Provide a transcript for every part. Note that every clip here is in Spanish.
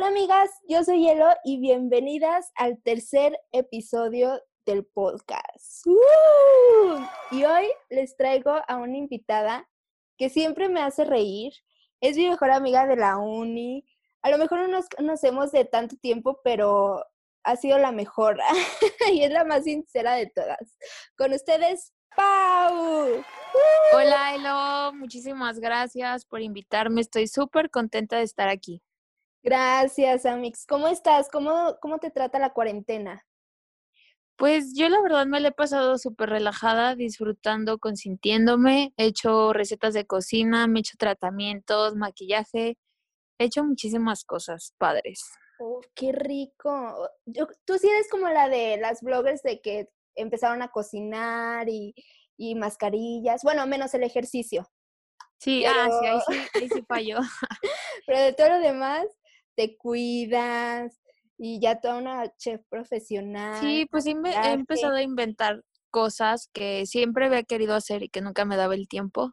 Hola amigas, yo soy Hielo y bienvenidas al tercer episodio del podcast. Y hoy les traigo a una invitada que siempre me hace reír. Es mi mejor amiga de la uni. A lo mejor no nos conocemos de tanto tiempo, pero ha sido la mejor y es la más sincera de todas. Con ustedes, Pau. Hola, Elo. Muchísimas gracias por invitarme. Estoy súper contenta de estar aquí. Gracias, Amix. ¿Cómo estás? ¿Cómo, ¿Cómo te trata la cuarentena? Pues yo la verdad me la he pasado súper relajada, disfrutando, consintiéndome. He hecho recetas de cocina, me he hecho tratamientos, maquillaje. He hecho muchísimas cosas padres. Oh, qué rico. Yo, tú sí eres como la de las bloggers de que empezaron a cocinar y, y mascarillas. Bueno, menos el ejercicio. Sí, ah, sí, ahí sí, ahí sí falló. pero de todo lo demás, te cuidas y ya toda una chef profesional. Sí, pues he empezado a inventar cosas que siempre había querido hacer y que nunca me daba el tiempo.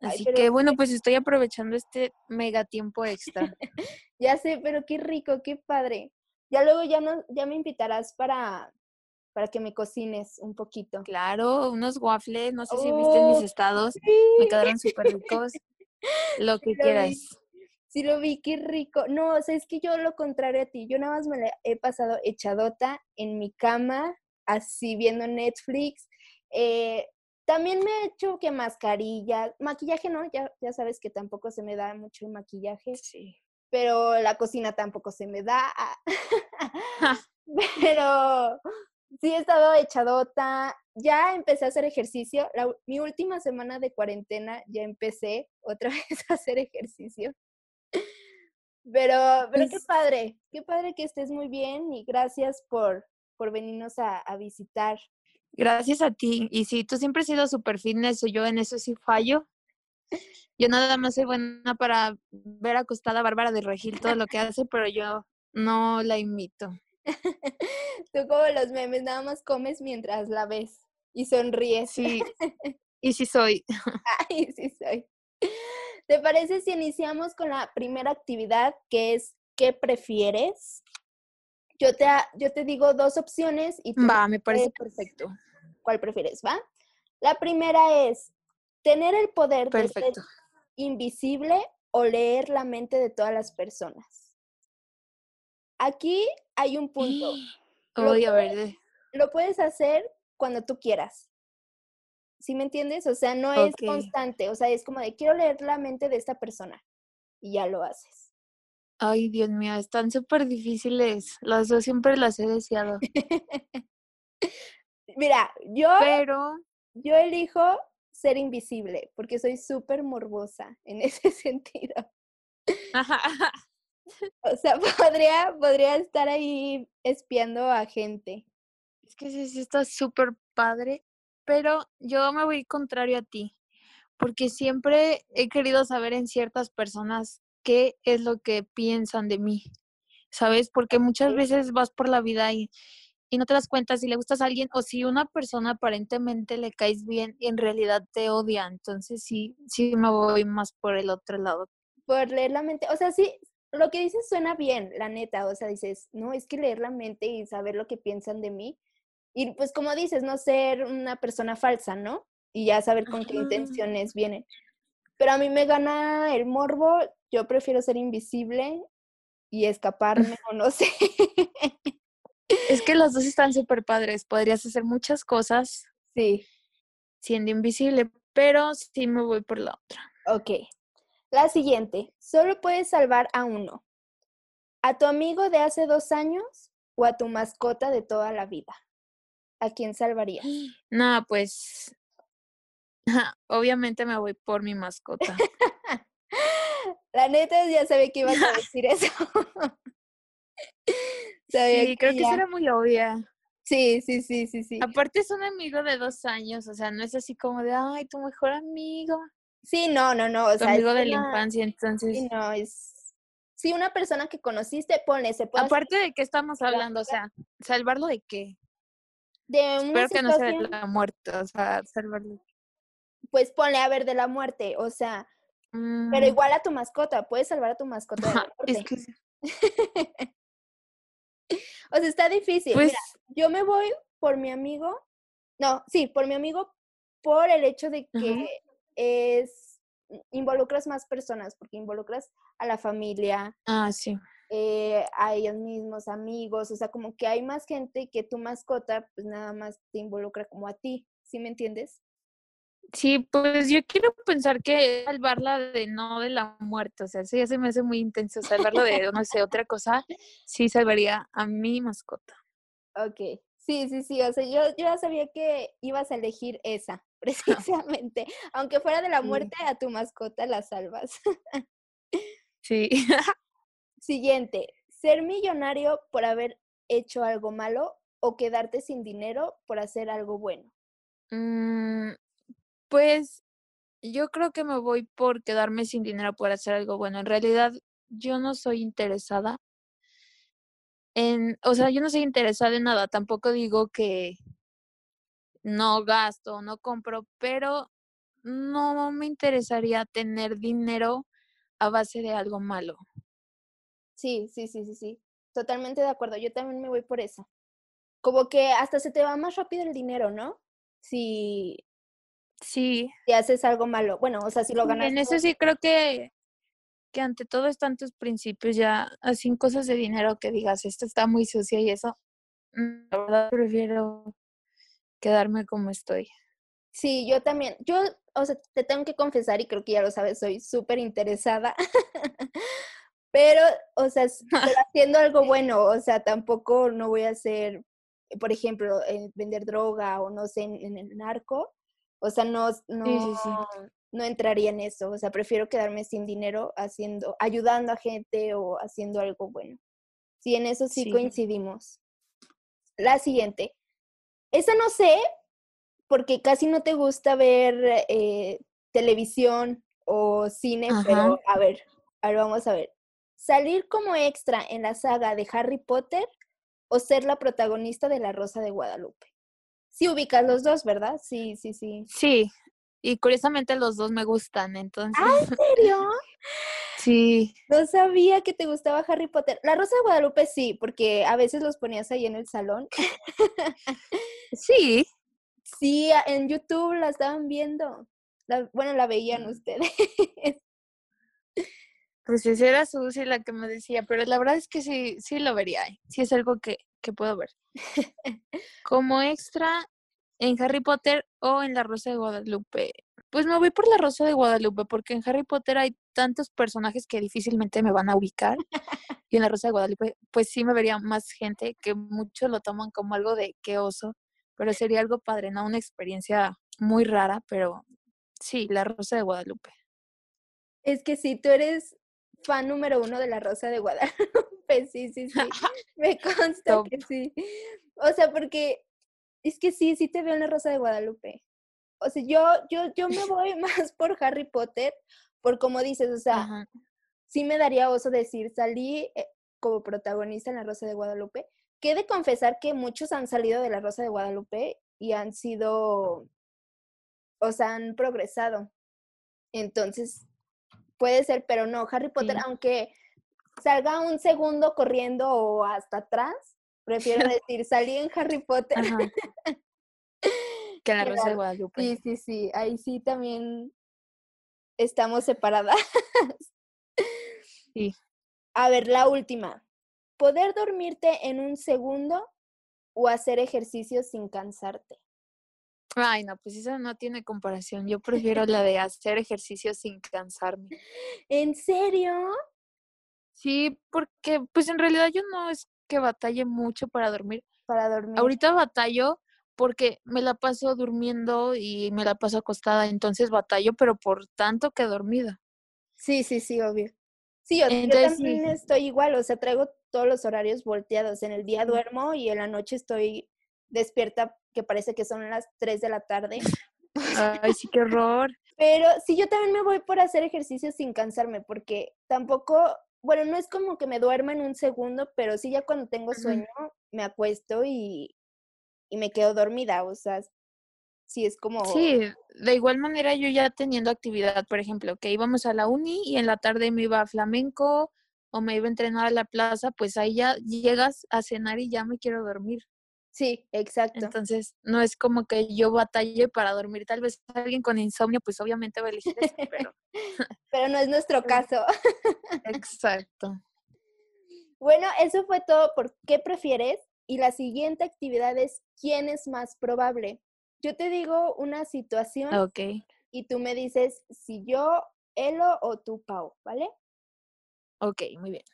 Así que bueno, pues estoy aprovechando este mega tiempo extra. ya sé, pero qué rico, qué padre. Ya luego ya no, ya me invitarás para, para que me cocines un poquito. Claro, unos waffles, no sé si viste mis oh, estados, me quedaron súper ricos. Lo que quieras. Sí lo vi, qué rico. No, o sea, es que yo lo contrario a ti, yo nada más me la he pasado echadota en mi cama, así viendo Netflix. Eh, también me he hecho que mascarilla, maquillaje no, ya, ya sabes que tampoco se me da mucho el maquillaje. Sí. Pero la cocina tampoco se me da. pero sí he estado echadota. Ya empecé a hacer ejercicio. mi última semana de cuarentena ya empecé otra vez a hacer ejercicio. Pero, pero qué pues padre, qué padre que estés muy bien y gracias por, por venirnos a, visitar. Gracias a ti. Y sí, tú siempre has sido súper fitness, yo en eso sí fallo. Yo nada más soy buena para ver acostada a Bárbara de Regil todo lo que hace, pero yo no la imito. tú como los memes, nada más comes mientras la ves y sonríes. Sí, y sí soy. Ay, sí soy. ¿Te parece si iniciamos con la primera actividad que es ¿qué prefieres? Yo te, yo te digo dos opciones y tú Va, me parece perfecto. ¿Cuál prefieres, va? La primera es tener el poder de ser invisible o leer la mente de todas las personas. Aquí hay un punto. A ver. Lo puedes hacer cuando tú quieras. ¿Sí me entiendes? O sea, no es constante, o sea, es como de quiero leer la mente de esta persona y ya lo haces. Ay, Dios mío, están súper difíciles. Las dos siempre las he deseado. Mira, yo, Pero... yo elijo ser invisible porque soy súper morbosa en ese sentido. o sea, podría, podría estar ahí espiando a gente. Es que sí, sí está súper padre pero yo me voy contrario a ti, porque siempre he querido saber en ciertas personas qué es lo que piensan de mí, ¿sabes? Porque muchas veces vas por la vida y, y no te das cuenta si le gustas a alguien o si una persona aparentemente le caes bien y en realidad te odia. Entonces sí, sí me voy más por el otro lado. Por leer la mente, o sea, sí, lo que dices suena bien, la neta, o sea, dices, no, es que leer la mente y saber lo que piensan de mí, y pues como dices, no ser una persona falsa, ¿no? Y ya saber con qué intenciones vienen. Pero a mí me gana el morbo, yo prefiero ser invisible y escaparme o no sé. Es que los dos están súper padres, podrías hacer muchas cosas. Sí. Siendo invisible, pero sí me voy por la otra. Ok. La siguiente, solo puedes salvar a uno. ¿A tu amigo de hace dos años o a tu mascota de toda la vida? ¿A quién salvarías? No, pues obviamente me voy por mi mascota. La neta ya sabía que ibas a decir eso. sí, creo que eso era muy obvia. Sí, sí, sí, sí, sí. Aparte es un amigo de dos años, o sea, no es así como de, ay, tu mejor amigo. Sí, no, no, no. O tu amigo de la infancia, entonces. Sí, no, es. Sí, una persona que conociste, pone, se puede. Aparte de qué estamos hablando, o sea, ¿salvarlo de qué? De una Espero que no sea de la muerte, o sea, salvarlo. Pues ponle a ver de la muerte, o sea, Pero Mm, igual a tu mascota, puedes salvar a tu mascota de la es que, O sea, está difícil. pues, Mira, yo me voy por mi amigo. No, sí, por mi amigo por el hecho de que es involucras más personas, porque involucras a la familia, ah, sí. Eh, a ellos mismos, amigos, o sea, como que hay más gente que tu mascota, pues nada más te involucra como a ti, ¿sí me entiendes? Sí, pues yo quiero pensar que salvarla de no de la muerte, o sea, eso ya se me hace muy intenso, salvarla de, no sé, otra cosa, sí salvaría a mi mascota. Ok, sí, sí, sí, o sea, yo, yo ya sabía que ibas a elegir esa, precisamente. Aunque fuera de la muerte, a tu mascota la salvas. Sí. Siguiente, ser millonario por haber hecho algo malo o quedarte sin dinero por hacer algo bueno. Mm, pues yo creo que me voy por quedarme sin dinero por hacer algo bueno. En realidad, yo no soy interesada en, o sea, yo no soy interesada en nada. Tampoco digo que no gasto, no compro, pero no me interesaría tener dinero a base de algo malo. Sí, sí, sí, sí, sí. Totalmente de acuerdo. Yo también me voy por esa. Como que hasta se te va más rápido el dinero, ¿no? Si, Sí, si haces algo malo. Bueno, o sea, si lo ganas. en eso sí creo que, que ante todo están tus principios ya, así cosas de dinero que digas, esto está muy sucio y eso, mm, la verdad prefiero quedarme como estoy. Sí, yo también. Yo, o sea, te tengo que confesar, y creo que ya lo sabes, soy súper interesada. Pero, o sea, pero haciendo algo bueno, o sea, tampoco no voy a hacer, por ejemplo, eh, vender droga o no sé, en, en el narco. O sea, no, no, sí, sí. no entraría en eso. O sea, prefiero quedarme sin dinero haciendo, ayudando a gente o haciendo algo bueno. Sí, en eso sí Sí. coincidimos. La siguiente. Esa no sé, porque casi no te gusta ver eh, televisión o cine, Ajá. pero a ver, a ver, vamos a ver. ¿Salir como extra en la saga de Harry Potter o ser la protagonista de La Rosa de Guadalupe? Sí ubicas los dos, ¿verdad? Sí, sí, sí. Sí, y curiosamente los dos me gustan, entonces, ¿Ah, en serio? sí, No sabía que te gustaba Harry Potter. La Rosa de Guadalupe sí, porque a veces los ponías ahí en el salón. sí, Sí, en YouTube la estaban viendo. La- bueno, la veían Mm. ustedes. Pues esa era Susi la que me decía, pero la verdad es que sí, sí lo vería, ¿eh? sí es algo que, que puedo ver. Como extra en Harry Potter o en La Rosa de Guadalupe. Pues me voy por La Rosa de Guadalupe, porque en Harry Potter hay tantos personajes que difícilmente me van a ubicar. Y en La Rosa de Guadalupe, pues sí me vería más gente que muchos lo toman como algo de qué oso, pero sería algo padre, ¿no? Una experiencia muy rara, pero sí, La Rosa de Guadalupe. Es que sí, tú eres fan número uno de la Rosa de Guadalupe, sí, sí, sí. Me consta que sí. O sea, porque es que sí, sí te veo en la Rosa de Guadalupe. O sea, yo, yo, yo me voy más por Harry Potter, por como dices, o sea, Ajá. sí me daría oso decir, salí eh, como protagonista en la Rosa de Guadalupe. Que he de confesar que muchos han salido de la Rosa de Guadalupe y han sido, o sea, han progresado. Entonces, puede ser, pero no, Harry Potter, Sí. aunque salga un segundo corriendo o hasta atrás, prefiero decir, salí en Harry Potter. Ajá. Que La Rosa de Guadalupe. Sí, sí, sí, ahí sí también estamos separadas. Sí. A ver, la última. ¿Poder dormirte en un segundo o hacer ejercicio sin cansarte? Ay, no, pues eso no tiene comparación. Yo prefiero la de hacer ejercicio sin cansarme. ¿En serio? Sí, porque pues en realidad yo no es que batalle mucho para dormir. Para dormir. Ahorita batallo porque me la paso durmiendo y me la paso acostada, entonces batallo, pero por tanto que dormida. Sí, sí, sí, obvio. Sí, yo, yo Entonces, sí. también estoy igual, o sea, traigo todos los horarios volteados. En el día duermo y en la noche estoy despierta, que parece que son las 3 de la tarde. Ay, sí, qué horror. Pero sí, yo también me voy por hacer ejercicio sin cansarme, porque tampoco, bueno, no es como que me duerma en un segundo, pero sí ya cuando tengo sueño me acuesto y, y me quedo dormida, o sea, sí es como... Sí, de igual manera yo ya teniendo actividad, por ejemplo, que íbamos a la uni y en la tarde me iba a flamenco o me iba a entrenar a la plaza, pues ahí ya llegas a cenar y ya me quiero dormir. Sí, exacto. Entonces, no es como que yo batalle para dormir. Tal vez alguien con insomnio, pues obviamente va a elegir eso, pero... pero no es nuestro caso. Exacto. Bueno, eso fue todo por qué prefieres. Y la siguiente actividad es quién es más probable. Yo te digo una situación Ok. y tú me dices si yo, Elo o tú, Pau, ¿vale? Ok, muy bien.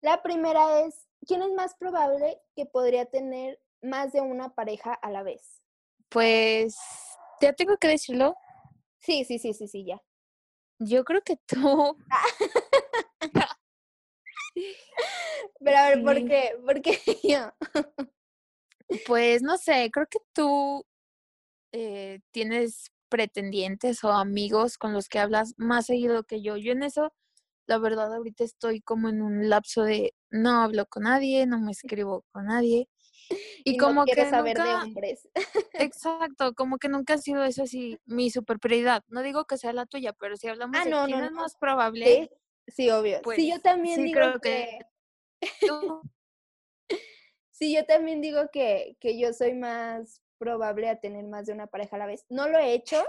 La primera es, ¿quién es más probable que podría tener más de una pareja a la vez? Pues, ya tengo que decirlo. Sí, sí, sí, sí, sí, ya. Yo creo que tú. Pero a ver, ¿por qué? ¿Por qué yo? Pues no sé, creo que tú eh, tienes pretendientes o amigos con los que hablas más seguido que yo. Yo en eso, la verdad, ahorita estoy como en un lapso de no hablo con nadie, no me escribo con nadie. Y, Y, como que saber de nunca, hombres. exacto, como que nunca ha sido eso así mi super prioridad. No digo que sea la tuya, pero si hablamos Ah, de no, quién no, es más probable, Sí, sí, obvio. pues sí, yo también sí digo creo que... que Sí, yo también digo que, que yo soy más probable a tener más de una pareja a la vez. No lo he hecho,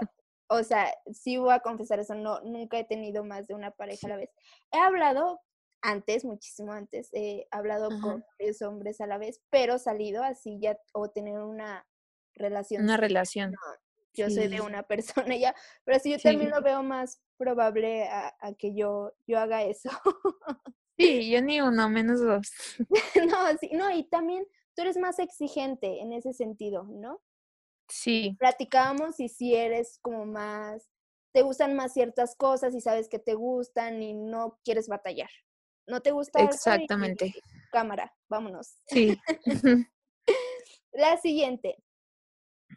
o sea, sí voy a confesar eso, no, nunca he tenido más de una pareja a la vez. He hablado antes, muchísimo antes, he hablado con varios hombres a la vez, pero salido así ya o tener una relación. una relación. no, yo soy de una persona ya, pero sí yo también lo veo más probable a, a que yo, yo haga eso. Sí, yo ni uno, menos dos. no, sí, no, y también tú eres más exigente en ese sentido, ¿no? Sí, platicábamos y si eres como más, te gustan más ciertas cosas y sabes que te gustan y no quieres batallar. No te gusta algo y exactamente. cámara, vámonos. Sí. La siguiente.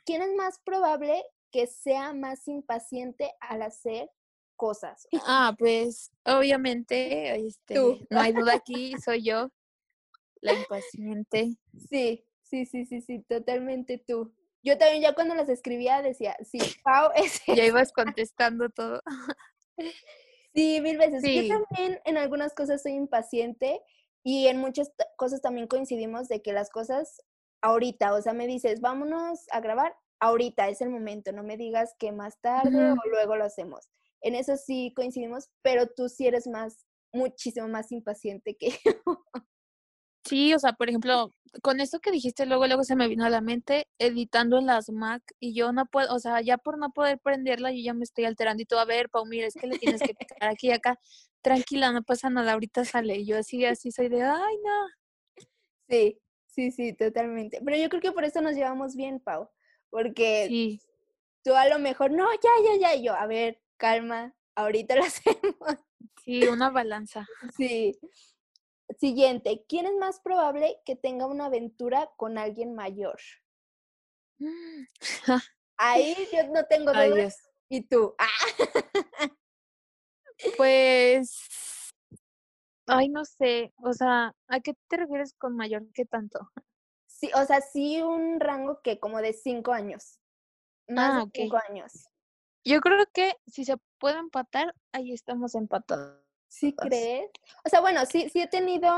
¿Quién es más probable que sea más impaciente al hacer cosas? Ah, pues obviamente, este, Tú. no hay duda aquí, soy yo, la impaciente. Sí, sí, sí, sí, sí, totalmente tú. Yo también ya cuando las escribía decía, sí, Pau es Ya ibas contestando todo. Sí, mil veces. Sí. Yo también en algunas cosas soy impaciente y en muchas cosas también coincidimos de que las cosas ahorita, o sea, me dices, vámonos a grabar, ahorita es el momento, no me digas que más tarde Ujú. o luego lo hacemos. En eso sí coincidimos, pero tú sí eres más, muchísimo más impaciente que yo. Sí, o sea, por ejemplo, con esto que dijiste luego, luego se me vino a la mente editando en las Mac y yo no puedo, o sea, ya por no poder prenderla, yo ya me estoy alterando y todo, a ver, Pau, mira, es que le tienes que picar aquí y acá, tranquila, no pasa nada, ahorita sale. Y yo así, así soy de, ay, no. Sí, sí, sí, totalmente. Pero yo creo que por eso nos llevamos bien, Pau, porque Sí, tú a lo mejor, no, ya, ya, ya, y yo, a ver, calma, ahorita lo hacemos. sí, una balanza. Sí. Siguiente, ¿quién es más probable que tenga una aventura con alguien mayor? Ahí yo no tengo Ay, dudas. Dios. ¿Y tú? Ah, Pues, ay, no sé, o sea, ¿a qué te refieres con mayor? ¿Qué tanto? sí, o sea, sí un rango que como de cinco años. Más Ah, de cinco años. Yo creo que si se puede empatar, ahí estamos empatados. ¿Sí crees? O sea, bueno, sí, sí he tenido,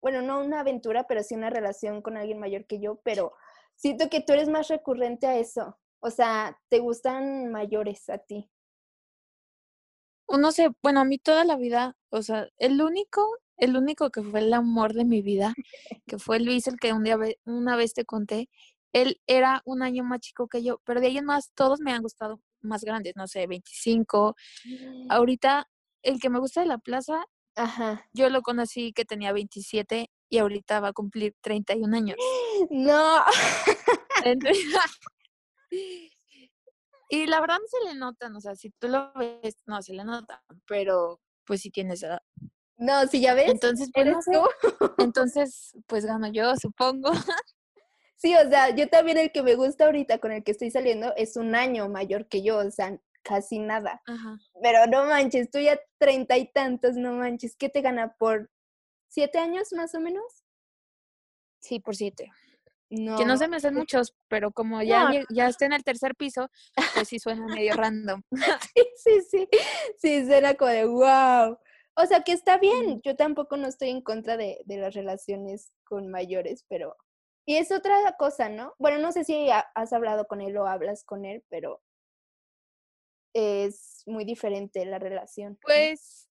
bueno, no una aventura, pero sí una relación con alguien mayor que yo, pero siento que tú eres más recurrente a eso. O sea, te gustan mayores a ti. No sé, bueno, a mí toda la vida, o sea, el único, el único que fue el amor de mi vida, que fue Luis, el que un día, una vez te conté, él era un año más chico que yo, pero de ahí en más todos me han gustado más grandes, no sé, 25. Ahorita, el que me gusta de la plaza, Ajá. yo lo conocí que tenía 27 y ahorita va a cumplir 31 años. No. Entonces, y la verdad no se le notan, o sea, si tú lo ves, no se le notan, pero pues sí tienes edad. No, si ya ves, Entonces, pues eres no sé. tú. Entonces, pues gano yo, supongo. Sí, o sea, yo también el que me gusta ahorita con el que estoy saliendo es un año mayor que yo, o sea, casi nada. Ajá. Pero no manches, tú ya treinta y tantos, no manches, ¿qué te gana por siete años más o menos? Sí, por siete. No. Que no se me hacen muchos, pero como ya, No. ya está en el tercer piso, pues sí suena medio random. Sí, sí, sí, suena como de wow. O sea, que está bien, yo tampoco no estoy en contra de, de las relaciones con mayores, pero... Y es otra cosa, ¿no? Bueno, no sé si ha- has hablado con él o hablas con él, pero es muy diferente la relación. Pues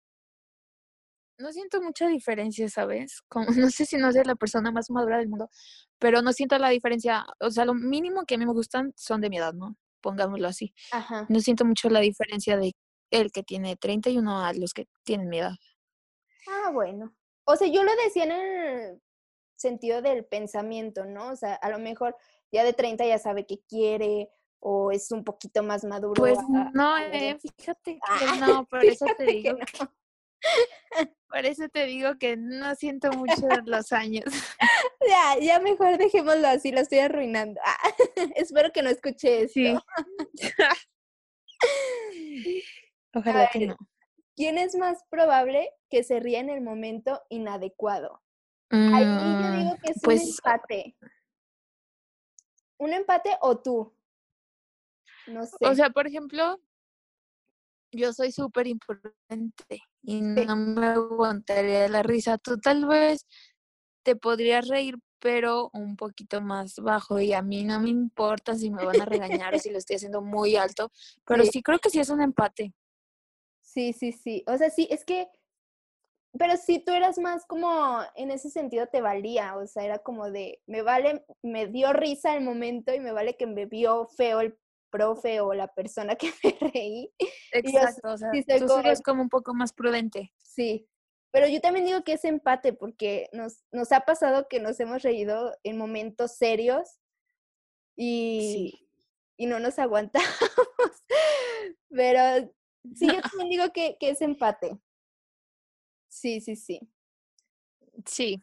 no siento mucha diferencia, ¿sabes? Como, no sé si no soy la persona más madura del mundo, pero no siento la diferencia. O sea, lo mínimo que a mí me gustan son de mi edad, ¿no? Pongámoslo así. Ajá. No siento mucho la diferencia de el que tiene 31 a los que tienen mi edad. Ah, bueno. O sea, yo lo decía en el sentido del pensamiento, ¿no? O sea, a lo mejor ya de 30 ya sabe qué quiere o es un poquito más maduro. Pues no, eh, fíjate que Ah, no, por eso te que digo, no. por eso te digo que no siento mucho los años. Ya, ya mejor dejémoslo así, lo estoy arruinando. Ah, espero que no escuche esto. Sí. Ojalá que ver, no. ¿Quién es más probable que se ría en el momento inadecuado? Ahí yo Mm, digo que es un pues empate. ¿Un empate o tú? No sé. O sea, por ejemplo, yo soy súper imprudente y no me aguantaría la risa. Tú tal vez te podrías reír, pero un poquito más bajo y a mí no me importa si me van a regañar o si lo estoy haciendo muy alto, pero Sí. sí creo que sí es un empate. Sí, sí, sí. O sea, sí, es que, pero si tú eras más como, en ese sentido te valía, o sea, era como de, me vale, me dio risa el momento y me vale que me vio feo el profe o la persona que me reí. Yo Exacto, o sea, sí tú como- como un poco más prudente. Sí. Pero yo también digo que es empate porque nos, nos ha pasado que nos hemos reído en momentos serios y, y no nos aguantamos. Pero sí, yo también digo que, que es empate. Sí, sí, sí. Sí,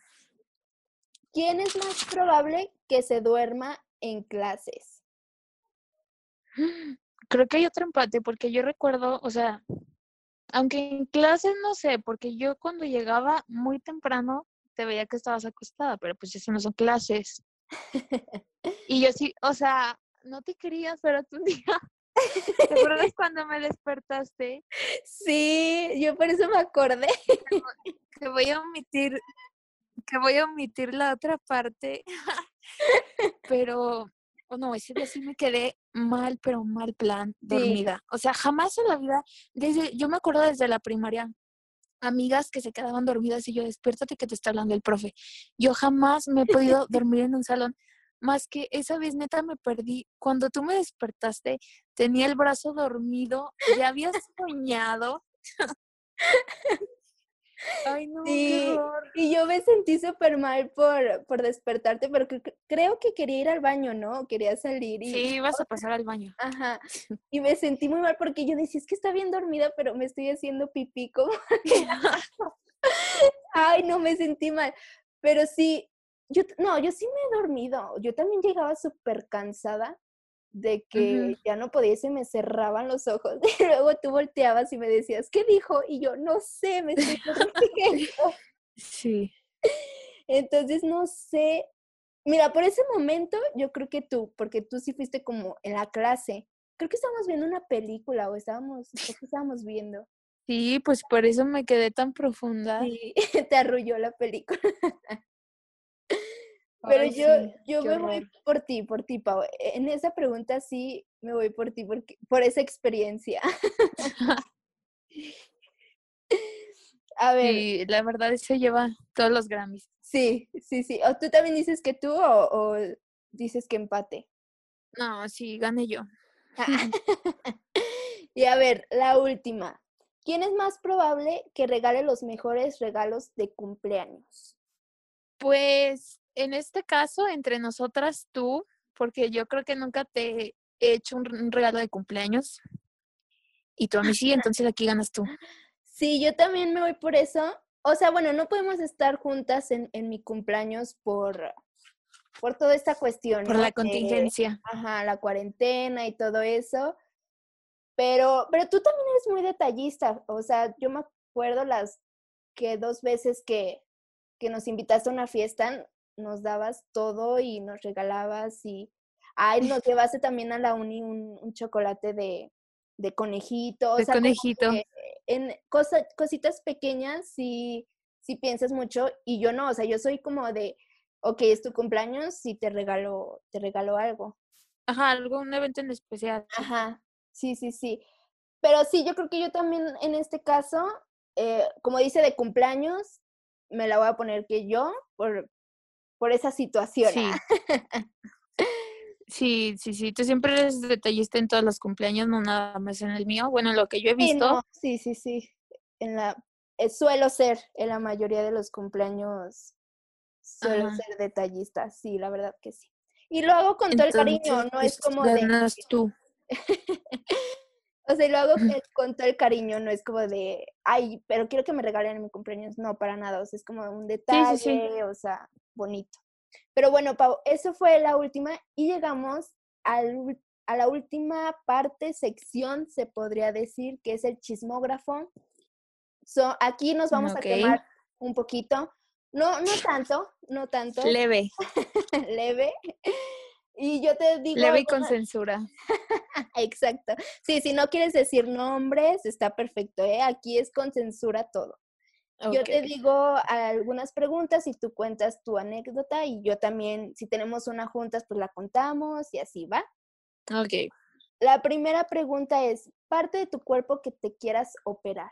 ¿Quién es más probable que se duerma en clases? Creo que hay otro empate porque yo recuerdo, o sea, aunque en clases no sé, porque yo cuando llegaba muy temprano te veía que estabas acostada, pero pues eso no son clases. Y yo sí, o sea, no te querías, pero tú un día, ¿te acuerdas cuando me despertaste? Sí, yo por eso me acordé. Que voy a omitir, que voy a omitir la otra parte, pero, oh no, ese día sí me quedé mal, pero mal plan, dormida. O sea, jamás en la vida, desde, yo me acuerdo desde la primaria, amigas que se quedaban dormidas y yo, despiértate que te está hablando el profe. Yo jamás me he podido dormir en un salón, más que esa vez neta me perdí. Cuando tú me despertaste, tenía el brazo dormido, ya había soñado. Ay, no, horror. Y yo me sentí súper mal por, por despertarte, pero cre- creo que quería ir al baño, ¿no? Quería salir y... Sí, ibas a pasar al baño. Ajá. Y me sentí muy mal porque yo decía, es que está bien dormida, pero me estoy haciendo pipí como... Ay, no, me sentí mal. Pero sí, yo, no, yo sí me he dormido. Yo también llegaba súper cansada de que ya no podía y se me cerraban los ojos. Y luego tú volteabas y me decías, ¿qué dijo? Y yo, no sé, me estoy. Sí. Entonces, no sé. Mira, por ese momento yo creo que tú, porque tú sí fuiste como en la clase. Creo que estábamos viendo una película o estábamos, ¿qué estábamos viendo? Sí, pues por eso me quedé tan profunda. Sí, te arrulló la película. Pero Ay, yo, sí, yo me voy por ti, por ti, Pau. E- En esa pregunta sí me voy por ti, porque, por esa experiencia. A ver, Sí, la verdad se lleva todos los Grammys. sí, sí, sí. ¿O tú también dices que tú o, o dices que empate? No, sí, gané yo. Y a ver, la última. ¿Quién es más probable que regale los mejores regalos de cumpleaños? Pues en este caso, entre nosotras tú, porque yo creo que nunca te he hecho un, regalo de cumpleaños. Y tú a mí sí, entonces aquí ganas tú. Sí, yo también me voy por eso. O sea, bueno, no podemos estar juntas en, en mi cumpleaños por, por toda esta cuestión. Por ¿no? la De- contingencia. ajá, la cuarentena y todo eso. Pero, pero tú también eres muy detallista. O sea, yo me acuerdo las que dos veces que, que nos invitaste a una fiesta, nos dabas todo y nos regalabas y, ay, nos llevaste también a la uni un, un chocolate de, de conejito. o De sea, conejito. en cosa- cositas pequeñas sí, sí piensas mucho y yo no, o sea, yo soy como de, ok, es tu cumpleaños y te regalo, te regalo algo. Ajá, algo, un evento en especial. Ajá, sí, sí, sí. Pero sí, yo creo que yo también en este caso, eh, como dice de cumpleaños, me la voy a poner que yo por, por esa situación. Sí. Sí, sí, sí. Tú siempre eres detallista en todos los cumpleaños, no nada más en el mío. Bueno, lo que yo he Sí, visto. no, sí, sí, sí. En la, eh, suelo ser en la mayoría de los cumpleaños, suelo Ajá. ser detallista, sí, la verdad que sí. Y lo hago con todo el cariño, no es pues, como de, ganas tú. o sea, lo hago con todo el cariño, no es como de, ay, pero quiero que me regalen en mi cumpleaños, no, para nada, o sea, es como un detalle, sí. o sea, bonito. Pero bueno, Pau, eso fue la última y llegamos al a la última parte, sección, se podría decir, que es el chismógrafo. So, aquí nos vamos a quemar un poquito, no, no tanto, no tanto, Leve, leve. Y yo te digo, leve y con censura. Exacto. Sí, si no quieres decir nombres, está perfecto, ¿eh? Aquí es con censura todo. Yo te digo algunas preguntas y tú cuentas tu anécdota y yo también, si tenemos una juntas, pues la contamos y así va. Ok. La primera pregunta es, parte de tu cuerpo que te quieras operar.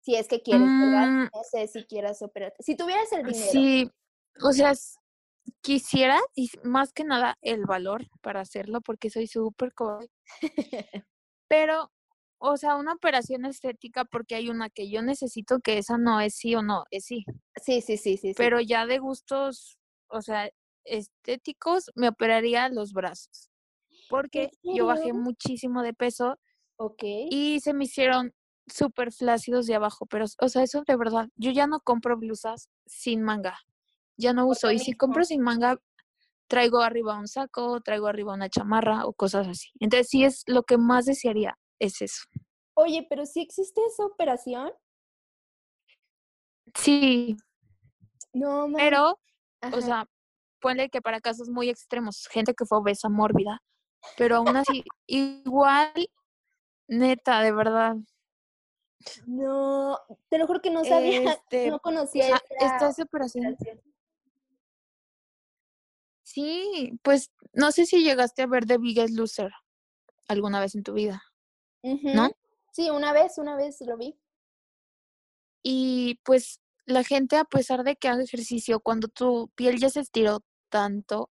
Si es que quieres. Mm, No sé si quieras operarte. Si tuvieras el dinero. Sí, o sea, quisiera, y más que nada, el valor para hacerlo, porque soy súper cobarde. Pero, o sea, una operación estética, porque hay una que yo necesito que esa no es sí o no, es sí. Sí, sí, sí, sí. sí. Pero ya de gustos, o sea, estéticos, me operaría los brazos. Porque yo bajé muchísimo de peso Ok. y se me hicieron súper flácidos de abajo. Pero, o sea, eso de verdad, yo ya no compro blusas sin manga. Ya no uso. Y si compro sin manga, traigo arriba un saco, traigo arriba una chamarra o cosas así. Entonces, sí es lo que más desearía, es eso. Oye, pero si existe esa operación. Sí, No, man. pero, o sea, ponle que para casos muy extremos, gente que fue obesa mórbida, pero aún así, igual, neta, de verdad. No, te lo juro que no sabía, Este, no o conocía sea, operación. operación. Sí, pues no sé si llegaste a ver The Biggest Loser alguna vez en tu vida, ¿no? Sí, una vez, una vez lo vi. Y pues la gente, a pesar de que haga ejercicio, cuando tu piel ya se estiró tanto,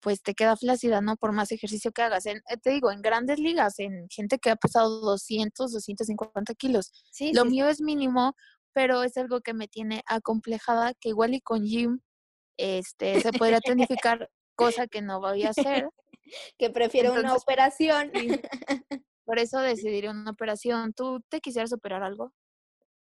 pues te queda flácida, ¿no? Por más ejercicio que hagas. En, eh, te digo, en grandes ligas, en gente que ha pesado 200, 250 kilos. Sí, Lo sí, mío es mínimo, pero es algo que me tiene acomplejada, que igual y con gym, este, se podría tonificar, cosa que no voy a hacer. que prefiero una operación. por eso decidiré una operación. ¿Tú te quisieras operar algo?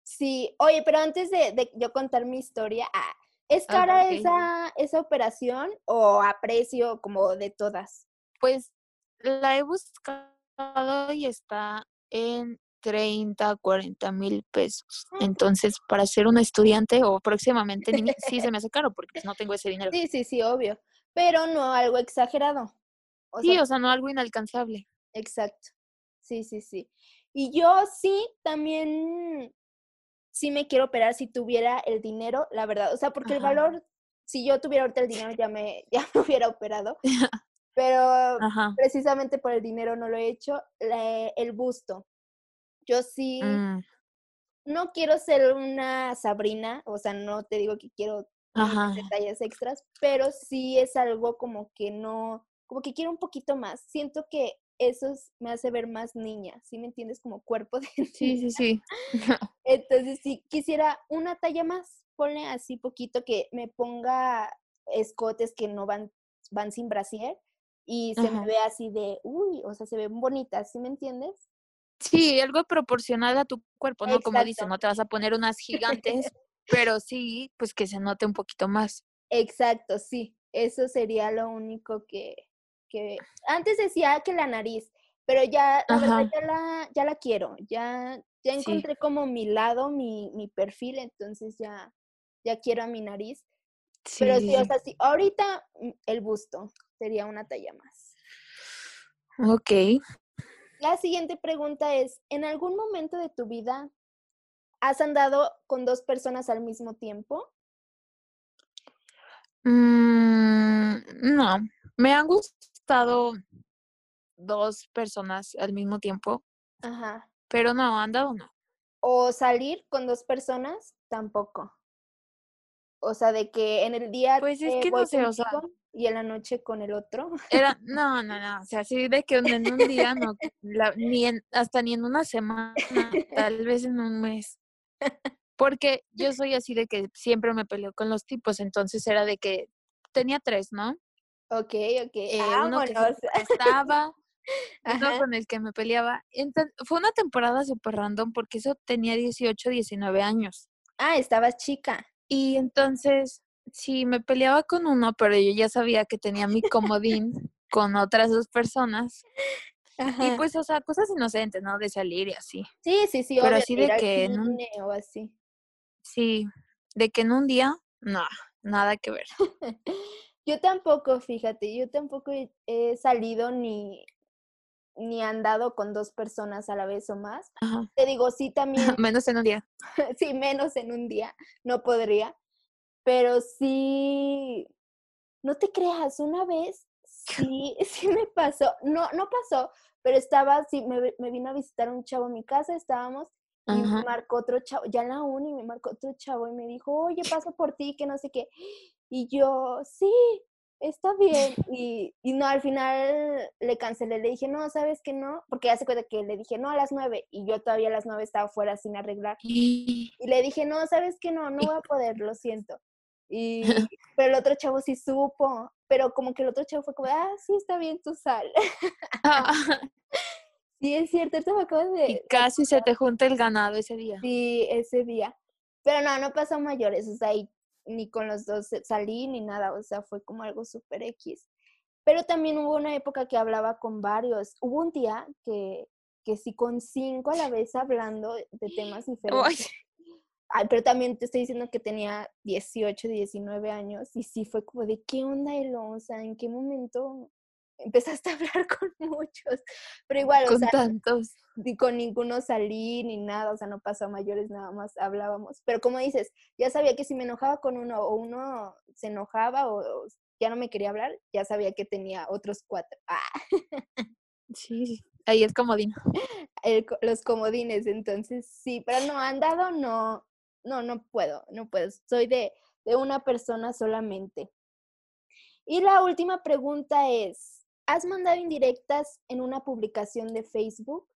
Sí, oye, pero antes de, de yo contar mi historia, ah, ¿es Ah, cara esa, esa operación o a precio como de todas? Pues la he buscado y está en 30, 40 mil pesos. Ah. Entonces, para ser una estudiante o próximamente niña, sí se me hace caro porque pues, no tengo ese dinero. Sí, sí, sí, obvio. Pero no algo exagerado. O Sí, sea, o sea, no algo inalcanzable. exacto. Sí, sí, sí. Y yo sí, también, sí me quiero operar si tuviera el dinero, la verdad. O sea, porque el valor, si yo tuviera ahorita el dinero, ya me, ya me hubiera operado. Pero Ajá. precisamente por el dinero no lo he hecho. La- el busto. Yo sí, Mm, no quiero ser una Sabrina, o sea, no te digo que quiero Ajá. detalles extras, pero sí es algo como que no, como que quiero un poquito más. Siento que eso es- me hace ver más niña, ¿sí me entiendes? Como cuerpo de Sí, niña. sí, sí. Entonces, sí, quisiera una talla más, ponle así poquito que me ponga escotes que no van, van sin brasier y se me ve así de, uy, o sea, se ven bonitas, ¿sí me entiendes? Sí, algo proporcional a tu cuerpo, ¿no? Como dicen, no te vas a poner unas gigantes, pero sí, pues que se note un poquito más. Exacto, sí. Eso sería lo único que, que... Antes decía que la nariz, pero ya, la verdad, ya la, ya la quiero. Ya, ya Sí. encontré como mi lado, mi, mi perfil, entonces ya, ya quiero a mi nariz. Sí, Pero sí, o sea, sí, ahorita mm, el busto sería una talla más. Ok. La siguiente pregunta es, ¿en algún momento de tu vida has andado con dos personas al mismo tiempo? Mm, no, me han gustado dos personas al mismo tiempo, Ajá. pero no, andado no. ¿O salir con dos personas? Tampoco. O sea, de que en el día Pues es eh, que voy no sé, o sea, y en la noche con el otro. era, no, no, no, o sea, así de que en un día, no, la- ni en, hasta ni en una semana, tal vez en un mes. Porque yo soy así de que siempre me peleo con los tipos, entonces era de que tenía tres, ¿no? Ok, ok. Eh, uno que estaba, uno con el que me peleaba. Entonces, fue una temporada súper random porque eso tenía 18, 19 años. Ah, estabas chica. Y entonces, sí, me peleaba con uno, pero yo ya sabía que tenía mi comodín con otras dos personas. Y Ajá. pues, o sea, cosas inocentes, ¿no? De salir y así. Sí, sí, sí, pero obvio, así de que en un- o así. Sí, de que en un día, no, nada que ver. Yo tampoco, fíjate, yo tampoco he, salido ni, ni andado con dos personas a la vez o más. Ajá. Te digo, sí, también, Menos en un día. sí, menos en un día, no podría, pero sí, no te creas, una vez sí, sí me pasó, no, no pasó, pero estaba, sí, me, me vino a visitar un chavo a mi casa, estábamos, y me marcó otro chavo, ya en la uni me marcó otro chavo y me dijo, oye, paso por ti, que no sé qué. Y yo, sí, está bien. Y, y no, al final le cancelé, le dije, no, ¿sabes que no? Porque hace cuenta que le dije, no, a las nueve, y yo todavía a las nueve estaba fuera sin arreglar. Y- le dije, no, ¿sabes que no? No voy a poder, lo siento. Y, pero el otro chavo sí supo, pero como que el otro chavo fue como, ah, sí, está bien, tú sal. sí, es cierto, esto me acabas de... y casi se te junta el ganado ese día. Sí, ese día. Pero no, no pasó mayores, o sea, y ni con los dos salí ni nada, o sea, fue como algo súper X. Pero también hubo una época que hablaba con varios. Hubo un día que, que sí con cinco a la vez hablando de temas diferentes. Ay, pero también te estoy diciendo que tenía 18, 19 años y sí fue como de, ¿qué onda, Elo? O sea, ¿en qué momento empezaste a hablar con muchos? Pero igual, o con sea, tantos. ni con ninguno salí ni nada, o sea, no pasó a mayores, nada más hablábamos. Pero como dices, ya sabía que si me enojaba con uno o uno se enojaba o, o ya no me quería hablar, ya sabía que tenía otros cuatro. Ah, Sí. Ahí es comodín. el los comodines, entonces sí, pero no, andado no, no, no puedo, no puedo. Soy de, de una persona solamente. Y la última pregunta es, ¿has mandado indirectas en una publicación de Facebook?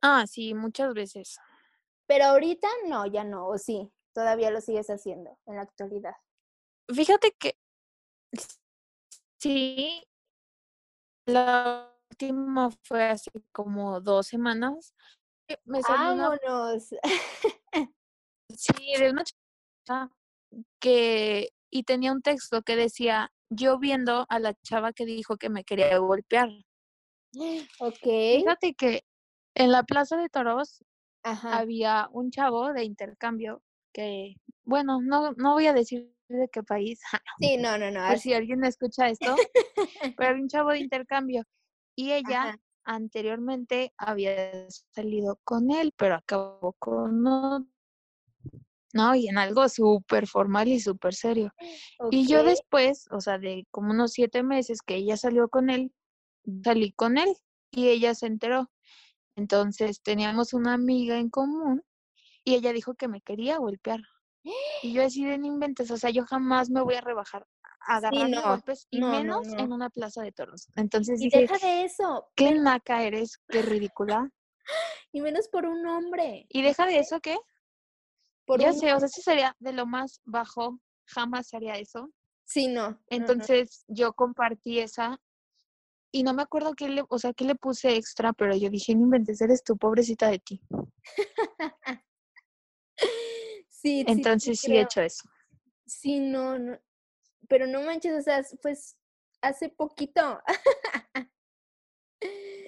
Ah, sí, muchas veces. Pero ahorita no, ya no, o sí, todavía lo sigues haciendo en la actualidad. Fíjate que sí, la última fue así como dos semanas. Me salió una, Vámonos. sí, de una chava que, y tenía un texto que decía, yo viendo a la chava que dijo que me quería golpear. Ok. Fíjate que en la Plaza de Toros Ajá. había un chavo de intercambio que, bueno, no, no voy a decir de qué país, Sí, no, no, no. por si alguien escucha esto, pero había un chavo de intercambio y ella Ajá. anteriormente había salido con él, pero acabó con otro. No, y en algo súper formal y súper serio. Y yo después, o sea, de como unos siete meses que ella salió con él, salí con él y ella se enteró. Entonces teníamos una amiga en común y ella dijo que me quería golpear. Y yo así de no inventes, o sea, yo jamás me voy a rebajar a Sí, no, golpes y no, no, menos en una plaza de toros. Entonces Y dije, deja de eso. qué naca eres, qué ridícula. Y menos por un hombre. Y deja de eso que, Por ya un... sé, o sea, eso sería de lo más bajo, jamás haría eso. Sí, no. Entonces yo compartí esa y no me acuerdo qué le, o sea, qué le puse extra, pero yo dije, no inventes, eres tú, pobrecita de ti. Sí, sí, Entonces sí he creo. hecho eso. Sí, no, no. Pero no manches, o sea, pues hace poquito.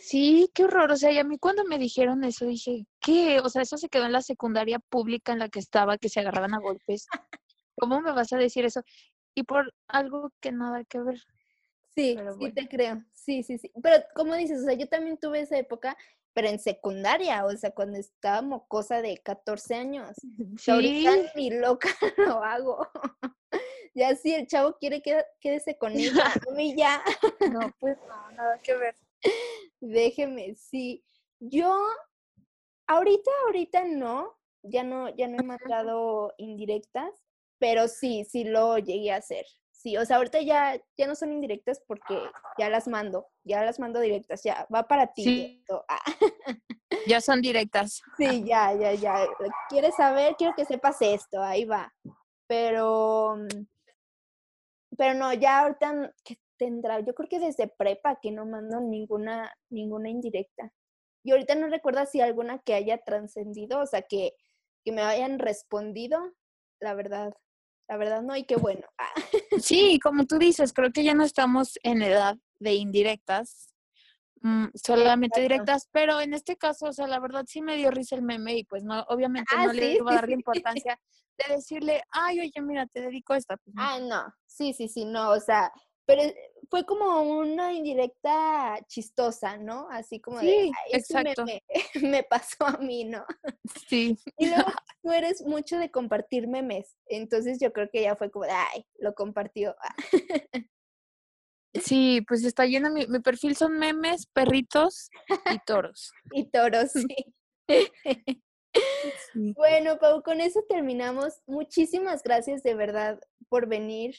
Sí, qué horror. O sea, y a mí cuando me dijeron eso dije, ¿qué? O sea, eso se quedó en la secundaria pública en la que estaba, que se agarraban a golpes. ¿cómo me vas a decir eso? Y por algo que nada que ver. Sí, sí te creo. Sí, sí, sí. Pero como dices, o sea, yo también tuve esa época, pero en secundaria, o sea, cuando estaba cosa de 14 años. ¿Sí? Ahorita ni loca lo hago. ya si el chavo quiere, quédese con ella. A mí ya. no, pues no, nada que ver. Déjeme, sí. Yo, ahorita, ahorita no, ya no, ya no he mandado indirectas, pero sí, sí lo llegué a hacer. Sí, o sea, ahorita ya, ya no son indirectas porque ya las mando, ya las mando directas, ya va para ti. Sí. Ah. Ya son directas. Sí, ya, ya, ya. ¿Quieres saber? Quiero que sepas esto, ahí va. Pero, mm, pero no, ya ahorita que tendrá, yo creo que desde prepa que no mando ninguna, ninguna indirecta. Y ahorita no recuerdo si alguna que haya trascendido, o sea, que, que me hayan respondido, la verdad, la verdad no, y qué bueno. Ah. Sí, como tú dices, creo que ya no estamos en edad de indirectas, mm, solamente directas, pero en este caso, o sea, la verdad sí me dio risa el meme y pues no, obviamente ah, no le iba a dar la importancia de decirle, ay, oye, mira, te dedico esta. Pues, ah, no, sí, sí, sí, no, o sea, pero fue como una indirecta chistosa, ¿no? Así como de, exacto. Me, me, pasó a mí, ¿no? Sí. Y luego tú eres mucho de compartir memes, entonces yo creo que ya fue como de, ay, lo compartió. Sí, pues está lleno, mi, mi perfil son memes, perritos y toros. y toros, sí. sí. Bueno, Pau, con eso terminamos. Muchísimas gracias de verdad por venir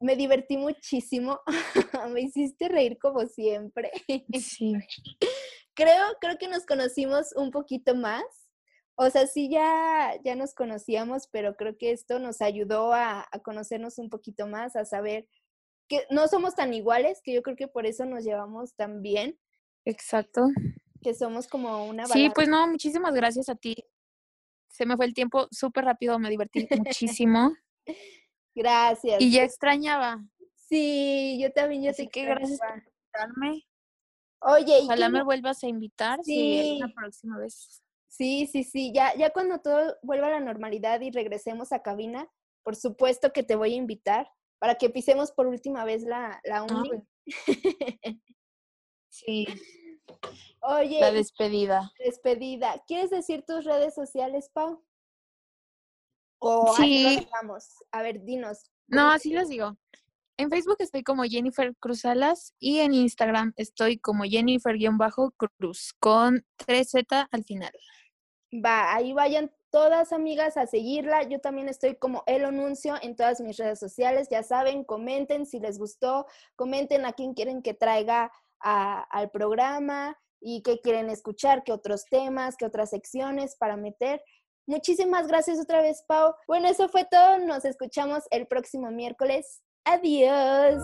me divertí muchísimo. me hiciste reír como siempre. Sí. creo, creo que nos conocimos un poquito más. O sea, sí ya, ya nos conocíamos, pero creo que esto nos ayudó a, a conocernos un poquito más, a saber que no somos tan iguales, que yo creo que por eso nos llevamos tan bien. Exacto. Que somos como una... Sí, pues no, muchísimas gracias a ti. Se me fue el tiempo súper rápido, me divertí muchísimo. Gracias. Y ya extrañaba. Sí, yo también, yo Así que gracias por invitarme. Oye, ojalá me vuelvas a invitar sí. la próxima vez. Sí, sí, sí, ya, ya cuando todo vuelva a la normalidad y regresemos a cabina, por supuesto que te voy a invitar para que pisemos por última vez la, la ah, uni. sí. Oye. La despedida. Despedida. ¿Quieres decir tus redes sociales, Pau? O sí. A ver, dinos. No, así les digo. En Facebook estoy como Jennifer Cruzalas y en Instagram estoy como Jennifer-Cruz con 3Z al final. Va, ahí vayan todas amigas a seguirla. Yo también estoy como El Anuncio en todas mis redes sociales. Ya saben, comenten si les gustó, comenten a quién quieren que traiga al programa y qué quieren escuchar, qué otros temas, qué otras secciones para meter. Muchísimas gracias otra vez, Pau. Bueno, eso fue todo. Nos escuchamos el próximo miércoles. Adiós.